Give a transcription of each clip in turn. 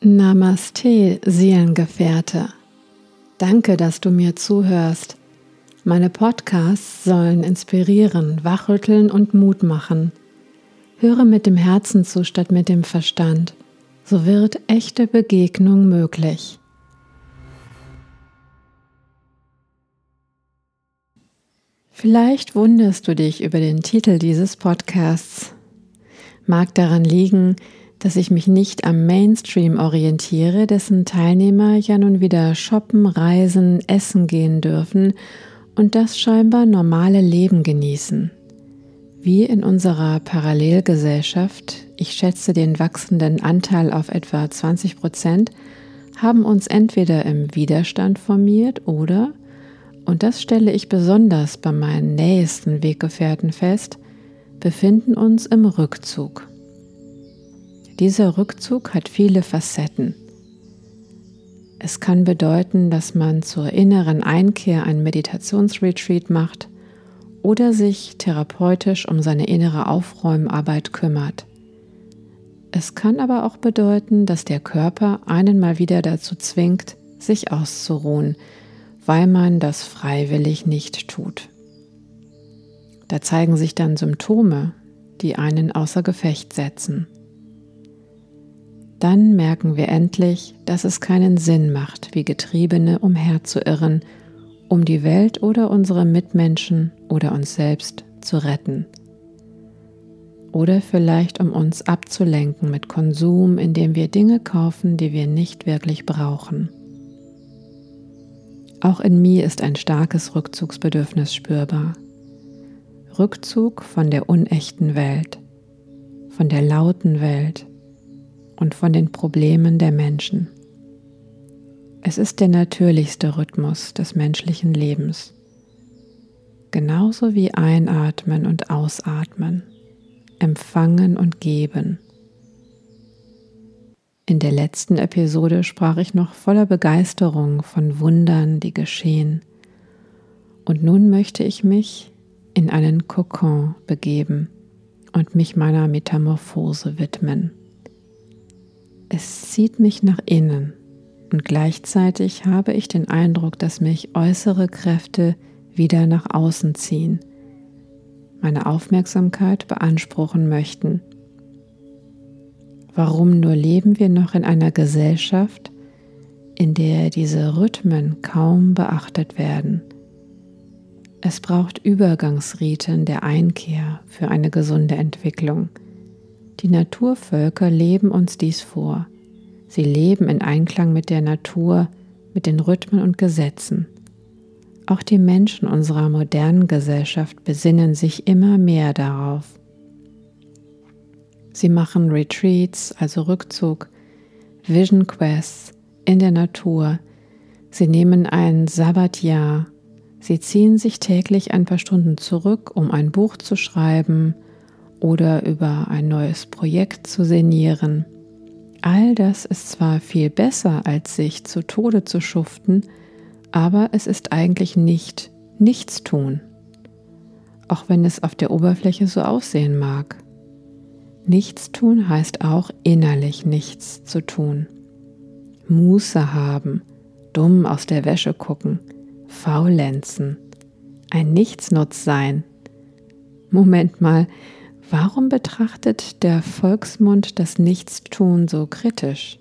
Namaste, Seelengefährte. Danke, dass du mir zuhörst. Meine Podcasts sollen inspirieren, wachrütteln und Mut machen. Höre mit dem Herzen zu statt mit dem Verstand. So wird echte Begegnung möglich. Vielleicht wunderst du dich über den Titel dieses Podcasts. Mag daran liegen, dass ich mich nicht am Mainstream orientiere, dessen Teilnehmer ja nun wieder shoppen, reisen, essen gehen dürfen und das scheinbar normale Leben genießen. Wie in unserer Parallelgesellschaft, ich schätze den wachsenden Anteil auf etwa 20 Prozent, haben uns entweder im Widerstand formiert oder, und das stelle ich besonders bei meinen nächsten Weggefährten fest, befinden uns im Rückzug. Dieser Rückzug hat viele Facetten. Es kann bedeuten, dass man zur inneren Einkehr ein Meditationsretreat macht oder sich therapeutisch um seine innere Aufräumarbeit kümmert. Es kann aber auch bedeuten, dass der Körper einen mal wieder dazu zwingt, sich auszuruhen, weil man das freiwillig nicht tut. Da zeigen sich dann Symptome, die einen außer Gefecht setzen dann merken wir endlich, dass es keinen Sinn macht, wie Getriebene umherzuirren, um die Welt oder unsere Mitmenschen oder uns selbst zu retten. Oder vielleicht um uns abzulenken mit Konsum, indem wir Dinge kaufen, die wir nicht wirklich brauchen. Auch in mir ist ein starkes Rückzugsbedürfnis spürbar. Rückzug von der unechten Welt, von der lauten Welt, und von den Problemen der Menschen. Es ist der natürlichste Rhythmus des menschlichen Lebens. Genauso wie Einatmen und Ausatmen, Empfangen und Geben. In der letzten Episode sprach ich noch voller Begeisterung von Wundern, die geschehen. Und nun möchte ich mich in einen Kokon begeben und mich meiner Metamorphose widmen. Es zieht mich nach innen und gleichzeitig habe ich den Eindruck, dass mich äußere Kräfte wieder nach außen ziehen, meine Aufmerksamkeit beanspruchen möchten. Warum nur leben wir noch in einer Gesellschaft, in der diese Rhythmen kaum beachtet werden? Es braucht Übergangsriten der Einkehr für eine gesunde Entwicklung. Die Naturvölker leben uns dies vor. Sie leben in Einklang mit der Natur, mit den Rhythmen und Gesetzen. Auch die Menschen unserer modernen Gesellschaft besinnen sich immer mehr darauf. Sie machen Retreats, also Rückzug, Vision Quests in der Natur. Sie nehmen ein Sabbatjahr. Sie ziehen sich täglich ein paar Stunden zurück, um ein Buch zu schreiben oder über ein neues Projekt zu sinnieren. All das ist zwar viel besser, als sich zu Tode zu schuften, aber es ist eigentlich nicht nichts tun, auch wenn es auf der Oberfläche so aussehen mag. Nichts tun heißt auch innerlich nichts zu tun. Muße haben, dumm aus der Wäsche gucken, faulenzen, ein Nichtsnutz sein. Moment mal, Warum betrachtet der Volksmund das Nichtstun so kritisch?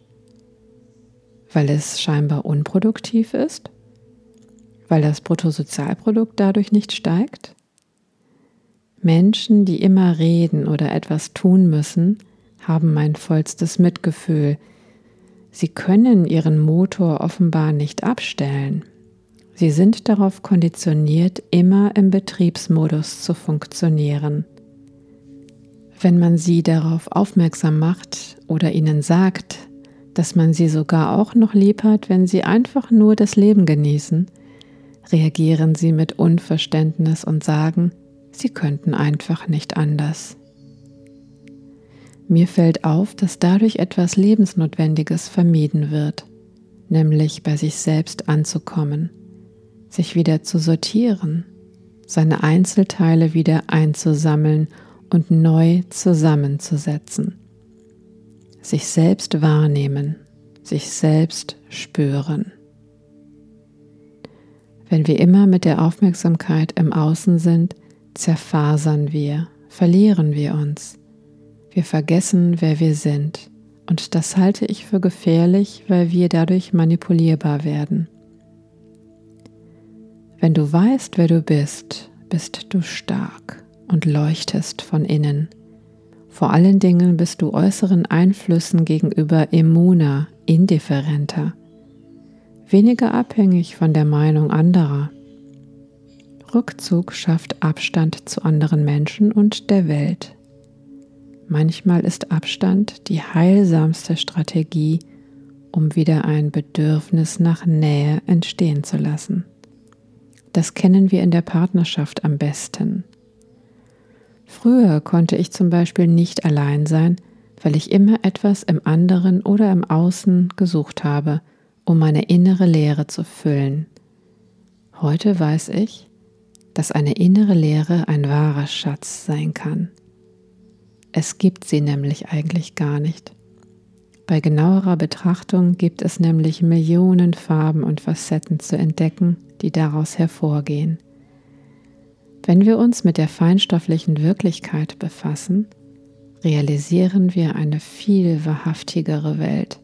Weil es scheinbar unproduktiv ist? Weil das Bruttosozialprodukt dadurch nicht steigt? Menschen, die immer reden oder etwas tun müssen, haben mein vollstes Mitgefühl. Sie können ihren Motor offenbar nicht abstellen. Sie sind darauf konditioniert, immer im Betriebsmodus zu funktionieren. Wenn man sie darauf aufmerksam macht oder ihnen sagt, dass man sie sogar auch noch lieb hat, wenn sie einfach nur das Leben genießen, reagieren sie mit Unverständnis und sagen, sie könnten einfach nicht anders. Mir fällt auf, dass dadurch etwas Lebensnotwendiges vermieden wird, nämlich bei sich selbst anzukommen, sich wieder zu sortieren, seine Einzelteile wieder einzusammeln und neu zusammenzusetzen. Sich selbst wahrnehmen, sich selbst spüren. Wenn wir immer mit der Aufmerksamkeit im Außen sind, zerfasern wir, verlieren wir uns. Wir vergessen, wer wir sind. Und das halte ich für gefährlich, weil wir dadurch manipulierbar werden. Wenn du weißt, wer du bist, bist du stark und leuchtest von innen. Vor allen Dingen bist du äußeren Einflüssen gegenüber immuner, indifferenter, weniger abhängig von der Meinung anderer. Rückzug schafft Abstand zu anderen Menschen und der Welt. Manchmal ist Abstand die heilsamste Strategie, um wieder ein Bedürfnis nach Nähe entstehen zu lassen. Das kennen wir in der Partnerschaft am besten. Früher konnte ich zum Beispiel nicht allein sein, weil ich immer etwas im anderen oder im Außen gesucht habe, um meine innere Leere zu füllen. Heute weiß ich, dass eine innere Leere ein wahrer Schatz sein kann. Es gibt sie nämlich eigentlich gar nicht. Bei genauerer Betrachtung gibt es nämlich Millionen Farben und Facetten zu entdecken, die daraus hervorgehen. Wenn wir uns mit der feinstofflichen Wirklichkeit befassen, realisieren wir eine viel wahrhaftigere Welt.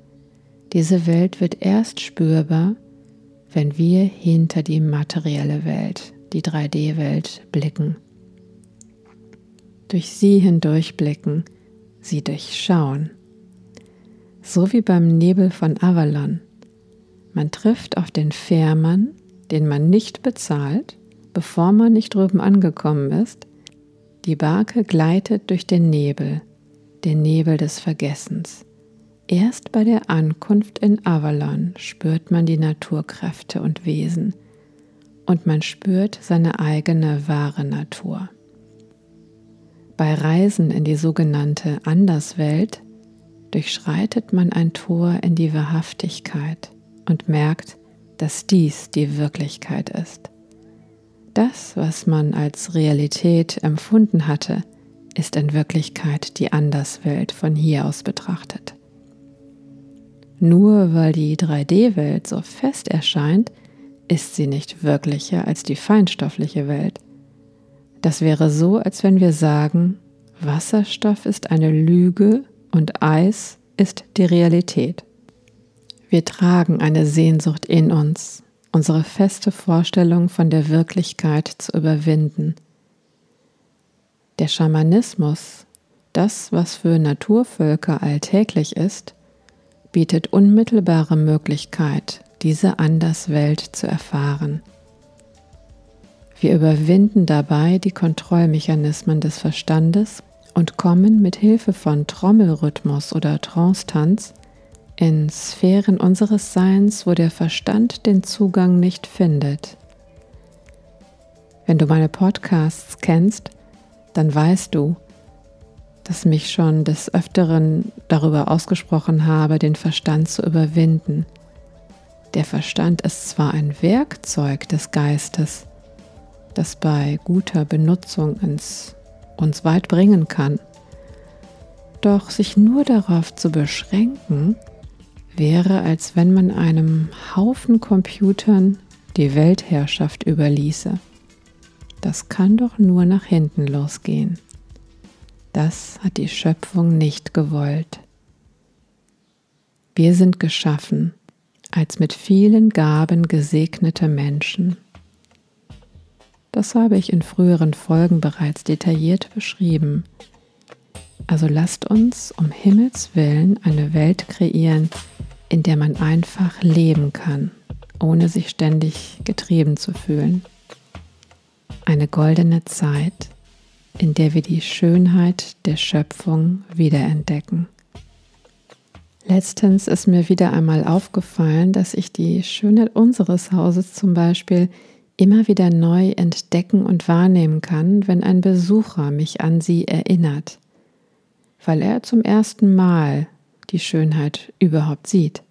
Diese Welt wird erst spürbar, wenn wir hinter die materielle Welt, die 3D-Welt blicken. Durch sie hindurchblicken, sie durchschauen. So wie beim Nebel von Avalon. Man trifft auf den Fährmann, den man nicht bezahlt, bevor man nicht drüben angekommen ist. Die Barke gleitet durch den Nebel, den Nebel des Vergessens. Erst bei der Ankunft in Avalon spürt man die Naturkräfte und Wesen und man spürt seine eigene wahre Natur. Bei Reisen in die sogenannte Anderswelt durchschreitet man ein Tor in die Wahrhaftigkeit und merkt, dass dies die Wirklichkeit ist. Das, was man als Realität empfunden hatte, ist in Wirklichkeit die Anderswelt von hier aus betrachtet. Nur weil die 3D-Welt so fest erscheint, ist sie nicht wirklicher als die feinstoffliche Welt. Das wäre so, als wenn wir sagen, Wasserstoff ist eine Lüge und Eis ist die Realität. Wir tragen eine Sehnsucht in uns, unsere feste Vorstellung von der Wirklichkeit zu überwinden. Der Schamanismus, das, was für Naturvölker alltäglich ist, bietet unmittelbare Möglichkeit, diese Anderswelt zu erfahren. Wir überwinden dabei die Kontrollmechanismen des Verstandes und kommen mit Hilfe von Trommelrhythmus oder Trance-Tanz in Sphären unseres Seins, wo der Verstand den Zugang nicht findet. Wenn du meine Podcasts kennst, dann weißt du, dass mich schon des Öfteren darüber ausgesprochen habe, den Verstand zu überwinden. Der Verstand ist zwar ein Werkzeug des Geistes, das bei guter Benutzung ins, uns weit bringen kann, doch sich nur darauf zu beschränken, wäre, als wenn man einem Haufen Computern die Weltherrschaft überließe. Das kann doch nur nach hinten losgehen. Das hat die Schöpfung nicht gewollt. Wir sind geschaffen als mit vielen Gaben gesegnete Menschen. Das habe ich in früheren Folgen bereits detailliert beschrieben. Also lasst uns um Himmels willen eine Welt kreieren, in der man einfach leben kann, ohne sich ständig getrieben zu fühlen. Eine goldene Zeit, in der wir die Schönheit der Schöpfung wiederentdecken. Letztens ist mir wieder einmal aufgefallen, dass ich die Schönheit unseres Hauses zum Beispiel immer wieder neu entdecken und wahrnehmen kann, wenn ein Besucher mich an sie erinnert, weil er zum ersten Mal die Schönheit überhaupt sieht.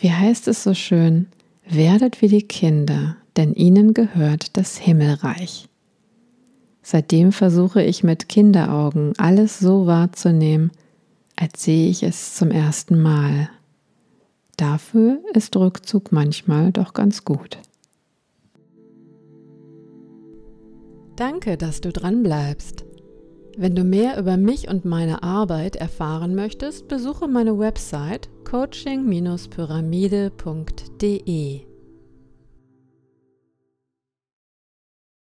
Wie heißt es so schön, werdet wie die Kinder, denn ihnen gehört das Himmelreich. Seitdem versuche ich mit Kinderaugen alles so wahrzunehmen, als sehe ich es zum ersten Mal. Dafür ist Rückzug manchmal doch ganz gut. Danke, dass du dran bleibst. Wenn du mehr über mich und meine Arbeit erfahren möchtest, besuche meine Website coaching-pyramide.de.